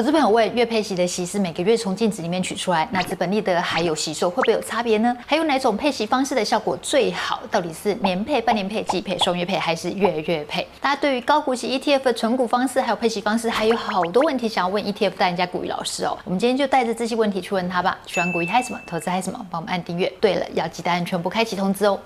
投资朋友问，月配息的息是每个月从净值里面取出来，那资本利得还有息收会不会有差别呢？还有哪种配息方式的效果最好？到底是年配、半年配、季配、双月配还是月月配？大家对于高股息 ETF 的存股方式还有配息方式还有好多问题想要问 ETF 大家股鱼老师哦。我们今天就带着这些问题去问他吧。喜欢股鱼嗨什么？投资嗨什么？帮我们按订阅。对了，要记得按全部开启通知哦。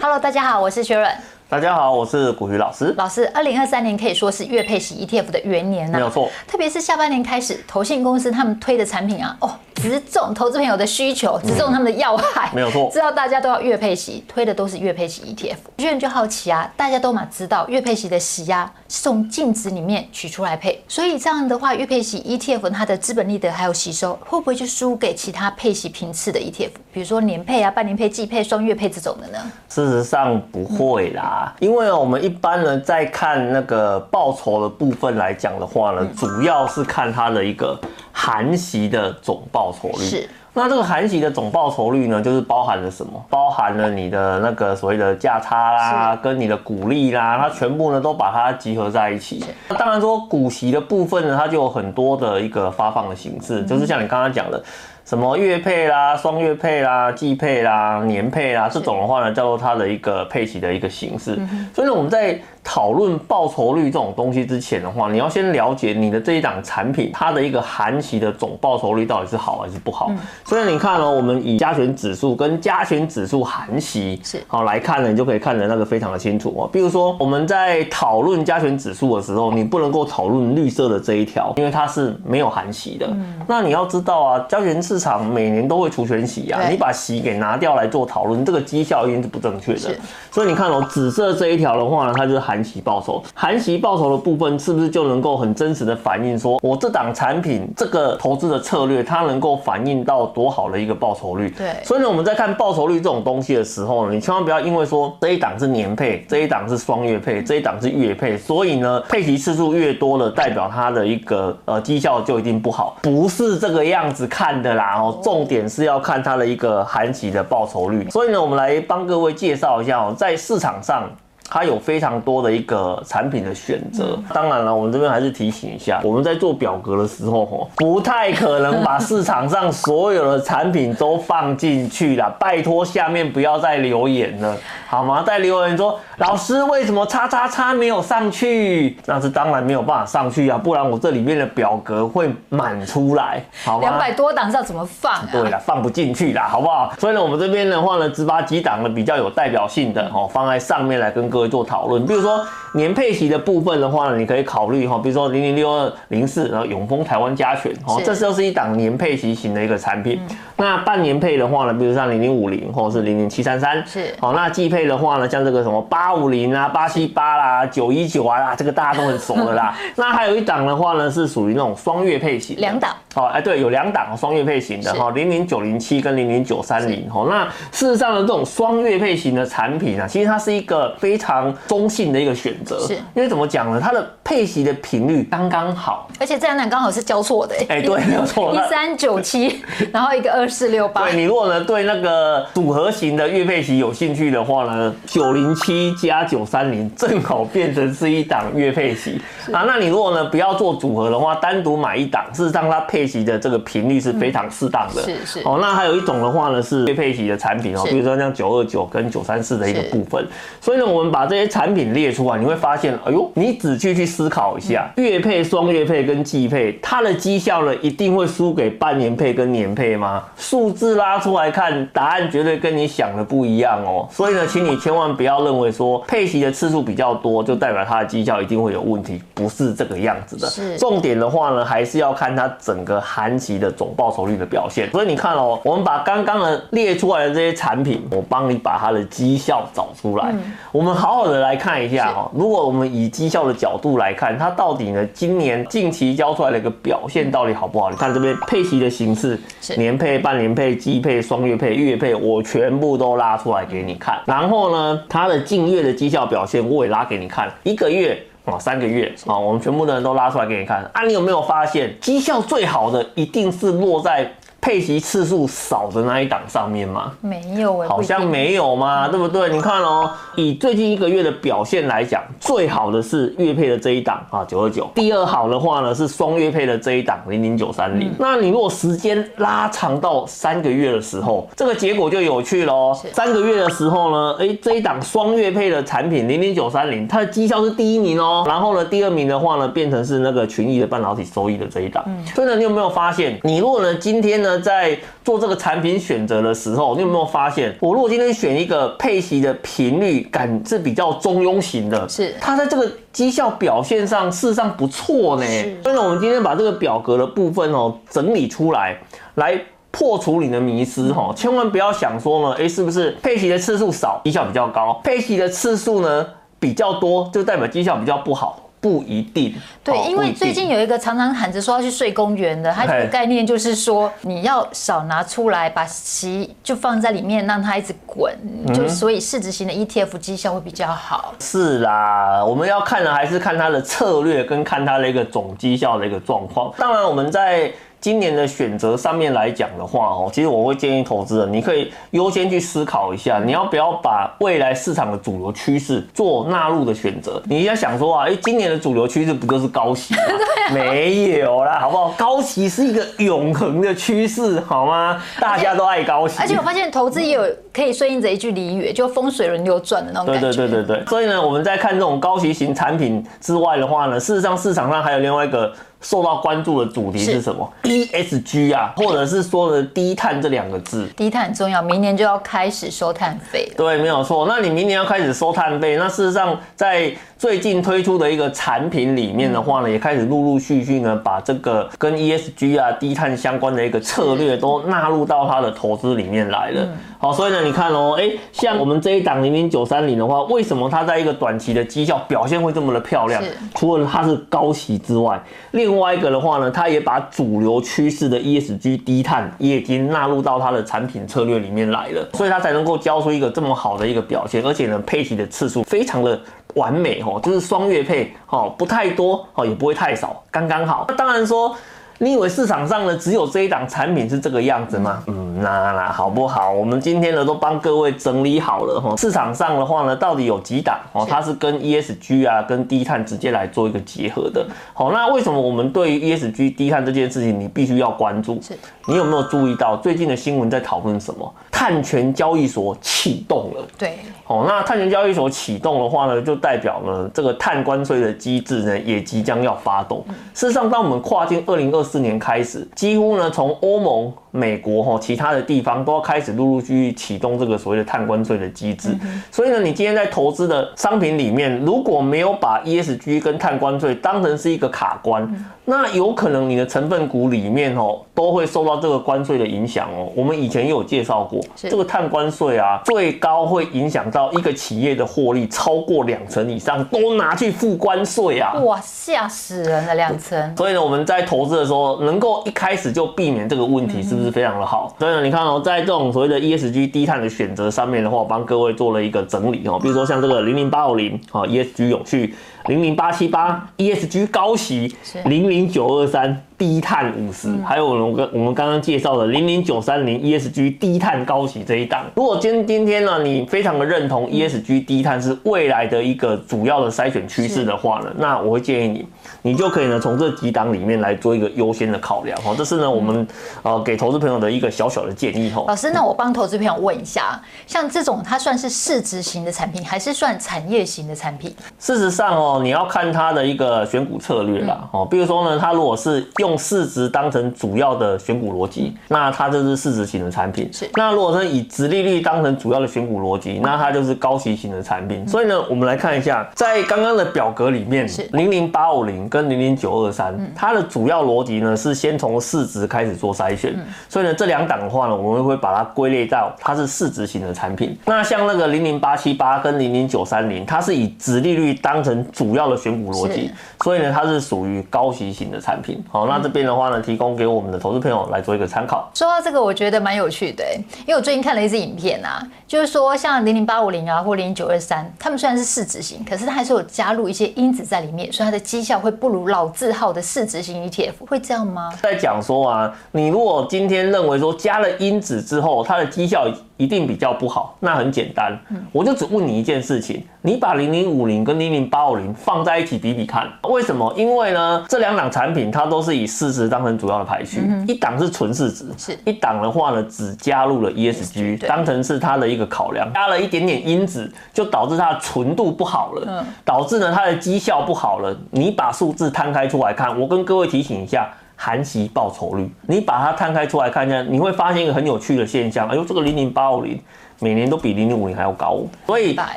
Hello，大家好，我是雪伦。大家好，我是股鱼老师。老师，二零二三年可以说是月配息 ETF 的元年呢、啊，没有错。特别是下半年开始，投信公司他们推的产品啊，哦。直中投资朋友的需求，直中他们的要害，没有错。知道大家都要月配息，推的都是月配息 ETF。有些人就好奇啊，大家都嘛知道月配息的息呀是从净值里面取出来配，所以这样的话，月配息 ETF 它的资本利得还有吸收，会不会就输给其他配息频次的 ETF？比如说年配啊、半年配、季配、双月配这种的呢？事实上不会啦，因为我们一般呢在看那个报酬的部分来讲的话呢，主要是看它的一个。含息的总报酬率是，那这个含息的总报酬率呢，就是包含了什么？包含了你的那个所谓的价差啦，跟你的股利啦，它全部呢都把它集合在一起。那当然说股息的部分呢，它就有很多的一个发放的形式，就是像你刚刚讲的。什么月配啦、双月配啦、季配啦、年配啦，这种的话呢，叫做它的一个配齐的一个形式。所以呢，我们在讨论报酬率这种东西之前的话，你要先了解你的这一档产品它的一个含息的总报酬率到底是好还是不好。所以你看呢，我们以加权指数跟加权指数含息是好来看呢，你就可以看得那个非常的清楚哦。比如说我们在讨论加权指数的时候，你不能够讨论绿色的这一条，因为它是没有含息的。那你要知道啊，加权市场每年都会除权息啊，你把息给拿掉来做讨论，这个绩效一定是不正确的。所以你看哦，紫色这一条的话呢，它就是含息报酬。含息报酬的部分是不是就能够很真实的反映说，我这档产品这个投资的策略，它能够反映到多好的一个报酬率？对。所以呢，我们在看报酬率这种东西的时候呢，你千万不要因为说这一档是年配，这一档是双月配，这一档是月配，所以呢，配息次数越多了，代表它的一个呃绩效就一定不好，不是这个样子看的啦哦。重点是要看它的一个含息的报酬率，所以呢，我们来帮各位介绍一下哦，在市场上。它有非常多的一个产品的选择，当然了，我们这边还是提醒一下，我们在做表格的时候，吼，不太可能把市场上所有的产品都放进去了，拜托下面不要再留言了，好吗？再留言说，老师为什么叉叉叉没有上去？那是当然没有办法上去啊，不然我这里面的表格会满出来，好吗？两百多档是要怎么放啊？对了，放不进去啦，好不好？所以呢，我们这边的话呢，只把几档呢比较有代表性的，哦，放在上面来跟。各位做讨论，比如说年配息的部分的话呢，你可以考虑哈，比如说零零六二零四，然后永丰台湾加权，哦，这就是一档年配息型的一个产品。那半年配的话呢，比如像零零五零或者是零零七三三，是，好，那季配的话呢，像这个什么八五零啊、八七八啦、九一九啊，这个大家都很熟的啦。那还有一档的话呢，是属于那种双月配型，两档，好，哎，对，有两档双月配型的哈，零零九零七跟零零九三零，哦，那事实上呢，这种双月配型的产品啊，其实它是一个非常。中性的一个选择，是。因为怎么讲呢？它的配息的频率刚刚好，而且这两档刚好是交错的，哎，对，没有错，一三九七，然后一个二四六八。对，你如果呢对那个组合型的月配型有兴趣的话呢，九零七加九三零正好变成是一档月配型啊。那你如果呢不要做组合的话，单独买一档，事实上它配息的这个频率是非常适当的。是是哦，那还有一种的话呢是月配息的产品哦，比如说像九二九跟九三四的一个部分。所以呢，我们把这些产品列出来，你会发现，哎呦，你仔细去思考一下，月配、双月配跟季配，它的绩效呢，一定会输给半年配跟年配吗？数字拉出来看，答案绝对跟你想的不一样哦。所以呢，请你千万不要认为说配息的次数比较多，就代表它的绩效一定会有问题，不是这个样子的。是重点的话呢，还是要看它整个含息的总报酬率的表现。所以你看哦，我们把刚刚的列出来的这些产品，我帮你把它的绩效找出来，我们好好的来。看一下哈，如果我们以绩效的角度来看，它到底呢，今年近期交出来的一个表现到底好不好？你看这边配息的形式，年配、半年配、季配、双月配、月配，我全部都拉出来给你看。然后呢，它的近月的绩效表现我也拉给你看，一个月啊，三个月啊，我们全部的人都拉出来给你看。啊，你有没有发现绩效最好的一定是落在？配息次数少的那一档上面吗？没有哎，好像没有嘛，对不对？你看哦，以最近一个月的表现来讲，最好的是月配的这一档啊，九二九。第二好的话呢是双月配的这一档零零九三零。那你如果时间拉长到三个月的时候，这个结果就有趣喽。三个月的时候呢，哎，这一档双月配的产品零零九三零，它的绩效是第一名哦。然后呢，第二名的话呢，变成是那个群益的半导体收益的这一档。所以呢，你有没有发现，你如果呢今天呢在做这个产品选择的时候，你有没有发现，我如果今天选一个配息的频率感是比较中庸型的，是它在这个绩效表现上事实上不错呢。所以呢，我们今天把这个表格的部分哦整理出来，来破除你的迷思哈，千万不要想说呢，哎，是不是配息的次数少，绩效比较高？配息的次数呢比较多，就代表绩效比较不好。不一定，对，因为最近有一个常常喊着说要去睡公园的，它这个概念就是说你要少拿出来，把席就放在里面，让它一直滚，就所以市值型的 ETF 绩效会比较好。是啦，我们要看的还是看它的策略，跟看它的一个总绩效的一个状况。当然，我们在。今年的选择上面来讲的话，哦，其实我会建议投资人，你可以优先去思考一下，你要不要把未来市场的主流趋势做纳入的选择。你要想说啊，哎，今年的主流趋势不就是高息吗？没有啦，好不好？高息是一个永恒的趋势，好吗？大家都爱高息。而且我发现投资也有可以顺应着一句俚语，就风水轮流转的那种感觉。对对对对对。所以呢，我们在看这种高息型产品之外的话呢，事实上市场上还有另外一个。受到关注的主题是什么？ESG 啊，或者是说的低碳这两个字。低碳很重要，明年就要开始收碳费。对，没有错。那你明年要开始收碳费，那事实上在最近推出的一个产品里面的话呢，也开始陆陆续续呢，把这个跟 ESG 啊、低碳相关的一个策略都纳入到它的投资里面来了。好，所以呢，你看哦，哎，像我们这一档零零九三零的话，为什么它在一个短期的绩效表现会这么的漂亮？除了它是高息之外，另另外一个的话呢，它也把主流趋势的 ESG 低碳也已经纳入到它的产品策略里面来了，所以它才能够交出一个这么好的一个表现，而且呢，配齐的次数非常的完美哦，就是双月配哦，不太多哦，也不会太少，刚刚好。那当然说。你以为市场上呢只有这一档产品是这个样子吗？嗯，那那好不好？我们今天呢都帮各位整理好了哈。市场上的话呢，到底有几档哦？它是跟 ESG 啊、跟低碳直接来做一个结合的。好，那为什么我们对于 ESG 低碳这件事情，你必须要关注？是。你有没有注意到最近的新闻在讨论什么？碳权交易所启动了。对。哦，那碳权交易所启动的话呢，就代表呢这个碳关税的机制呢也即将要发动。事实上，当我们跨进二零二四年开始，几乎呢从欧盟。美国哈，其他的地方都要开始陆陆续续启动这个所谓的碳关税的机制。所以呢，你今天在投资的商品里面，如果没有把 ESG 跟碳关税当成是一个卡关，那有可能你的成分股里面哦，都会受到这个关税的影响哦。我们以前也有介绍过，这个碳关税啊，最高会影响到一个企业的获利超过两成以上，都拿去付关税啊！哇，吓死人了，两成。所以呢，我们在投资的时候，能够一开始就避免这个问题，是不是？非常的好，所以呢，你看哦，在这种所谓的 ESG 低碳的选择上面的话，我帮各位做了一个整理哦，比如说像这个零零八五零啊，ESG 永续，零零八七八 ESG 高息，零零九二三。低碳五十，还有我们我们刚刚介绍的零零九三零 ESG 低碳高息这一档。如果今今天呢，你非常的认同 ESG 低碳是未来的一个主要的筛选趋势的话呢，那我会建议你，你就可以呢从这几档里面来做一个优先的考量哈。这是呢我们呃给投资朋友的一个小小的建议哈。老师，那我帮投资朋友问一下，像这种它算是市值型的产品，还是算产业型的产品？事实上哦，你要看它的一个选股策略啦哦。比如说呢，它如果是用用市值当成主要的选股逻辑，那它就是市值型的产品。是。那如果说以殖利率当成主要的选股逻辑，那它就是高息型的产品。所以呢，我们来看一下，在刚刚的表格里面，零零八五零跟零零九二三，它的主要逻辑呢是先从市值开始做筛选。所以呢，这两档的话呢，我们会把它归类到它是市值型的产品。那像那个零零八七八跟零零九三零，它是以殖利率当成主主要的选股逻辑，所以呢，它是属于高息型的产品。好，那这边的话呢，提供给我们的投资朋友来做一个参考。说到这个，我觉得蛮有趣的，因为我最近看了一支影片啊，就是说像零零八五零啊或零零九二三，他们虽然是市值型，可是它还是有加入一些因子在里面，所以它的绩效会不如老字号的市值型 ETF，会这样吗？在讲说啊，你如果今天认为说加了因子之后，它的绩效一定比较不好，那很简单，我就只问你一件事情，你把零零五零跟零零八五零放在一起比比看，为什么？因为呢，这两档产品它都是以市值当成主要的排序，一档是纯市值，是一档的话呢，只加入了 ESG 当成是它的一个考量，加了一点点因子，就导致它的纯度不好了，导致呢它的绩效不好了。你把数字摊开出来看，我跟各位提醒一下。含息报酬率，你把它摊开出来看一下，你会发现一个很有趣的现象。哎呦，这个零零八五零每年都比零零五零还要高，所以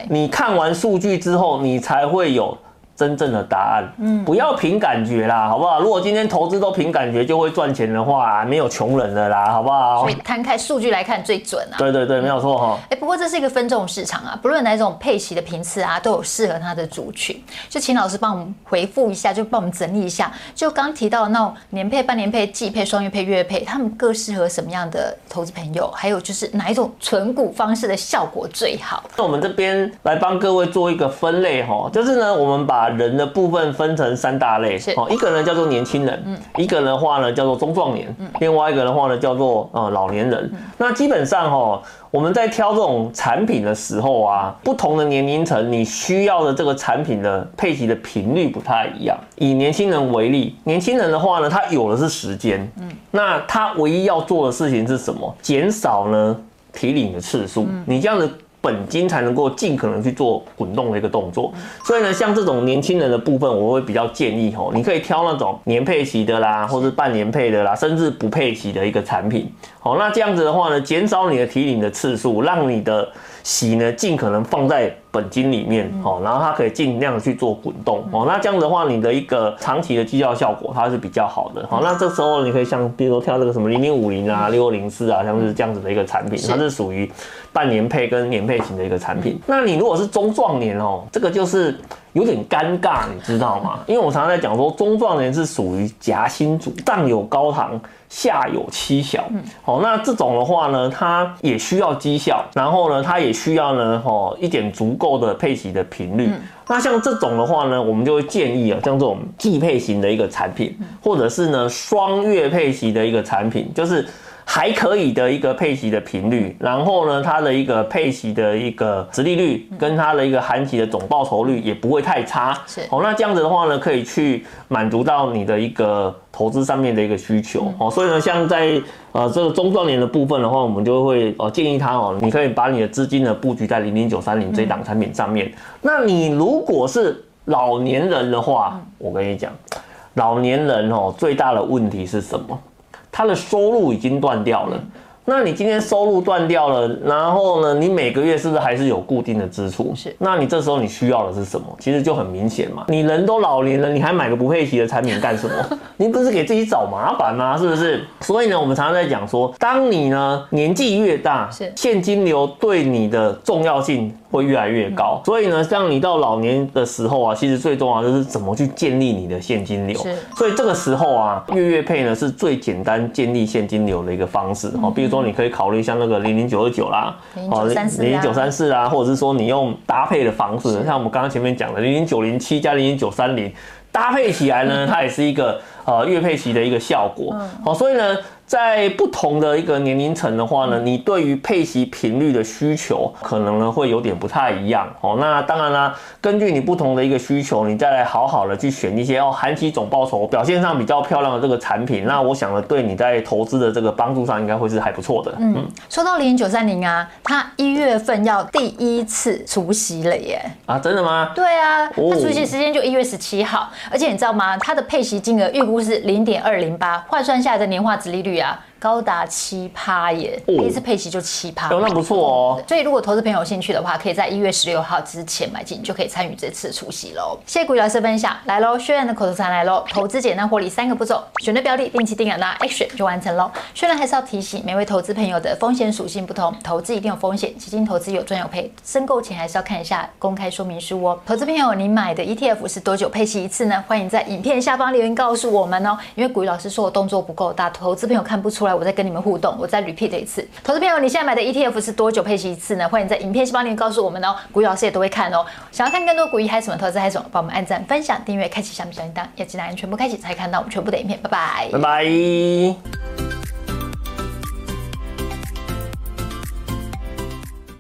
你看完数据之后，你才会有。真正的答案，嗯，不要凭感觉啦，好不好？如果今天投资都凭感觉就会赚钱的话，没有穷人的啦，好不好？所以摊开数据来看最准啊。对对对，没有错哈。哎，不过这是一个分众市场啊，不论哪种配息的频次啊，都有适合它的族群。就请老师帮我们回复一下，就帮我们整理一下，就刚提到那种年配、半年配、季配、双月配、月配，他们各适合什么样的投资朋友？还有就是哪一种存股方式的效果最好？那我们这边来帮各位做一个分类哈，就是呢，我们把人的部分分成三大类，哦，一个呢叫做年轻人，嗯，一个的话呢叫做中壮年，嗯，另外一个的话呢叫做呃老年人。那基本上哈，我们在挑这种产品的时候啊，不同的年龄层你需要的这个产品的配齐的频率不太一样。以年轻人为例，年轻人的话呢，他有的是时间，嗯，那他唯一要做的事情是什么？减少呢提领的次数，你这样子。本金才能够尽可能去做滚动的一个动作，所以呢，像这种年轻人的部分，我会比较建议哦，你可以挑那种年配息的啦，或是半年配的啦，甚至不配息的一个产品。好，那这样子的话呢，减少你的提领的次数，让你的息呢尽可能放在本金里面，哦，然后它可以尽量去做滚动，哦，那这样的话，你的一个长期的绩效效果它是比较好的。好，那这时候你可以像比如说挑这个什么零零五零啊、六二零四啊，像是这样子的一个产品，它是属于半年配跟年配型的一个产品。那你如果是中壮年哦，这个就是。有点尴尬，你知道吗？因为我常常在讲说，中壮年是属于夹心组，上有高堂，下有妻小。好，那这种的话呢，它也需要绩效，然后呢，它也需要呢，哦，一点足够的配息的频率。那像这种的话呢，我们就会建议啊，像这种季配型的一个产品，或者是呢双月配息的一个产品，就是。还可以的一个配息的频率，然后呢，它的一个配息的一个殖利率跟它的一个含息的总报酬率也不会太差。是，哦，那这样子的话呢，可以去满足到你的一个投资上面的一个需求。哦，所以呢，像在呃这个中壮年的部分的话，我们就会呃建议他哦，你可以把你的资金呢布局在零零九三零这档产品上面。那你如果是老年人的话，我跟你讲，老年人哦最大的问题是什么？他的收入已经断掉了，那你今天收入断掉了，然后呢，你每个月是不是还是有固定的支出？是，那你这时候你需要的是什么？其实就很明显嘛，你人都老年了，你还买个不配齐的产品干什么？你不是给自己找麻烦吗？是不是？所以呢，我们常常在讲说，当你呢年纪越大，是现金流对你的重要性。会越来越高，所以呢，像你到老年的时候啊，其实最重要就是怎么去建立你的现金流。是，所以这个时候啊，月月配呢是最简单建立现金流的一个方式。哦，比如说你可以考虑像那个零零九二九啦，哦，零零九三四啊，或者是说你用搭配的方式，像我们刚刚前面讲的零零九零七加零零九三零搭配起来呢，它也是一个呃月配息的一个效果。好，所以呢。在不同的一个年龄层的话呢，你对于配息频率的需求可能呢会有点不太一样哦。那当然啦，根据你不同的一个需求，你再来好好的去选一些哦含息总报酬表现上比较漂亮的这个产品。那我想呢，对你在投资的这个帮助上应该会是还不错的。嗯，说到零零九三零啊，它一月份要第一次除息了耶！啊，真的吗？对啊，它除息时间就一月十七号，而且你知道吗？它的配息金额预估是零点二零八，换算下来的年化值利率。Yeah. 高达七趴耶，第一次配息就七趴，哦，那不错哦。所以如果投资朋友有兴趣的话，可以在一月十六号之前买进，就可以参与这次除息喽。谢谢古雨老师分享，来喽，薛仁的口头禅来喽，投资简单获利三个步骤，选对标的，定期定额拿 action 就完成喽。薛仁还是要提醒每位投资朋友的风险属性不同，投资一定有风险，基金投资有赚有赔，申购前还是要看一下公开说明书哦。投资朋友，你买的 ETF 是多久配息一次呢？欢迎在影片下方留言告诉我们哦，因为古雨老师说我动作不够大，投资朋友看不出来我再跟你们互动，我再 repeat 一次。投资朋友，你现在买的 ETF 是多久配息一次呢？欢迎在影片下方留言告诉我们哦，股鱼老师也都会看哦。想要看更多股鱼还有什么投资还有什么，帮我们按赞、分享、订阅、开启小米小铃铛，要记得按全部开启才看到我们全部的影片。拜拜，拜拜。